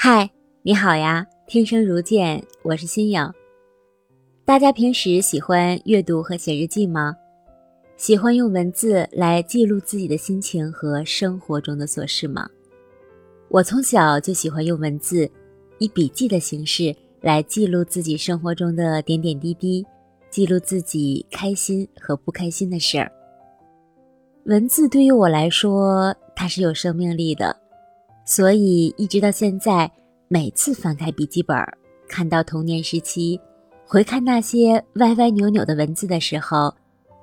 嗨，你好呀！听声如见，我是新颖。大家平时喜欢阅读和写日记吗？喜欢用文字来记录自己的心情和生活中的琐事吗？我从小就喜欢用文字，以笔记的形式来记录自己生活中的点点滴滴，记录自己开心和不开心的事儿。文字对于我来说，它是有生命力的。所以，一直到现在，每次翻开笔记本，看到童年时期，回看那些歪歪扭扭的文字的时候，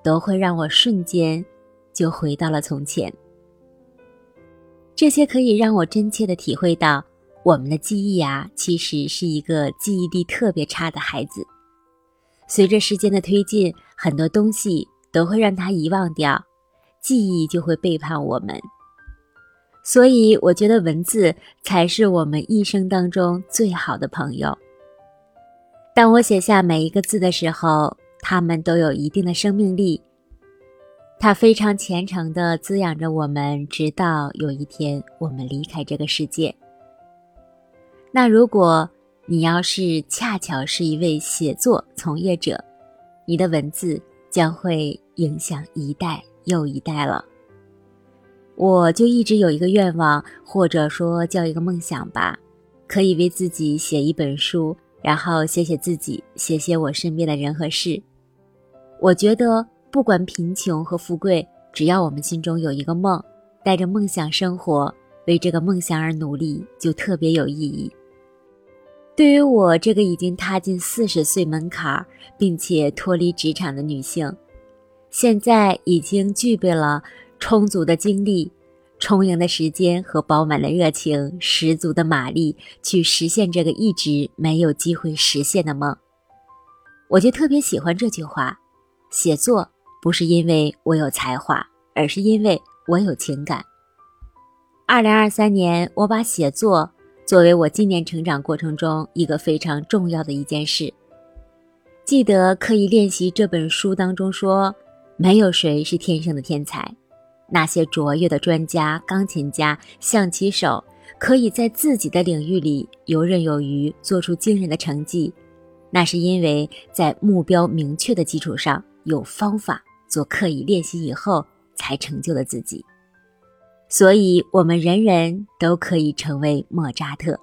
都会让我瞬间就回到了从前。这些可以让我真切的体会到，我们的记忆啊，其实是一个记忆力特别差的孩子。随着时间的推进，很多东西都会让他遗忘掉，记忆就会背叛我们。所以，我觉得文字才是我们一生当中最好的朋友。当我写下每一个字的时候，它们都有一定的生命力，它非常虔诚地滋养着我们，直到有一天我们离开这个世界。那如果你要是恰巧是一位写作从业者，你的文字将会影响一代又一代了。我就一直有一个愿望，或者说叫一个梦想吧，可以为自己写一本书，然后写写自己，写写我身边的人和事。我觉得不管贫穷和富贵，只要我们心中有一个梦，带着梦想生活，为这个梦想而努力，就特别有意义。对于我这个已经踏进四十岁门槛，并且脱离职场的女性，现在已经具备了。充足的精力、充盈的时间和饱满的热情、十足的马力，去实现这个一直没有机会实现的梦。我就特别喜欢这句话：写作不是因为我有才华，而是因为我有情感。二零二三年，我把写作作为我今年成长过程中一个非常重要的一件事。记得刻意练习这本书当中说：“没有谁是天生的天才。”那些卓越的专家、钢琴家、象棋手，可以在自己的领域里游刃有余，做出惊人的成绩，那是因为在目标明确的基础上，有方法做刻意练习以后才成就了自己。所以，我们人人都可以成为莫扎特。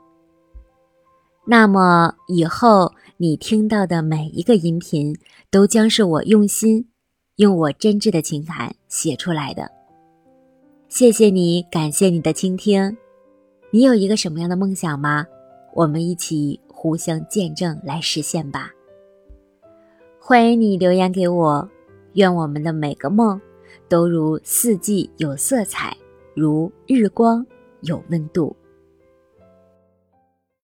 那么，以后你听到的每一个音频，都将是我用心、用我真挚的情感写出来的。谢谢你，感谢你的倾听。你有一个什么样的梦想吗？我们一起互相见证来实现吧。欢迎你留言给我。愿我们的每个梦都如四季有色彩，如日光有温度。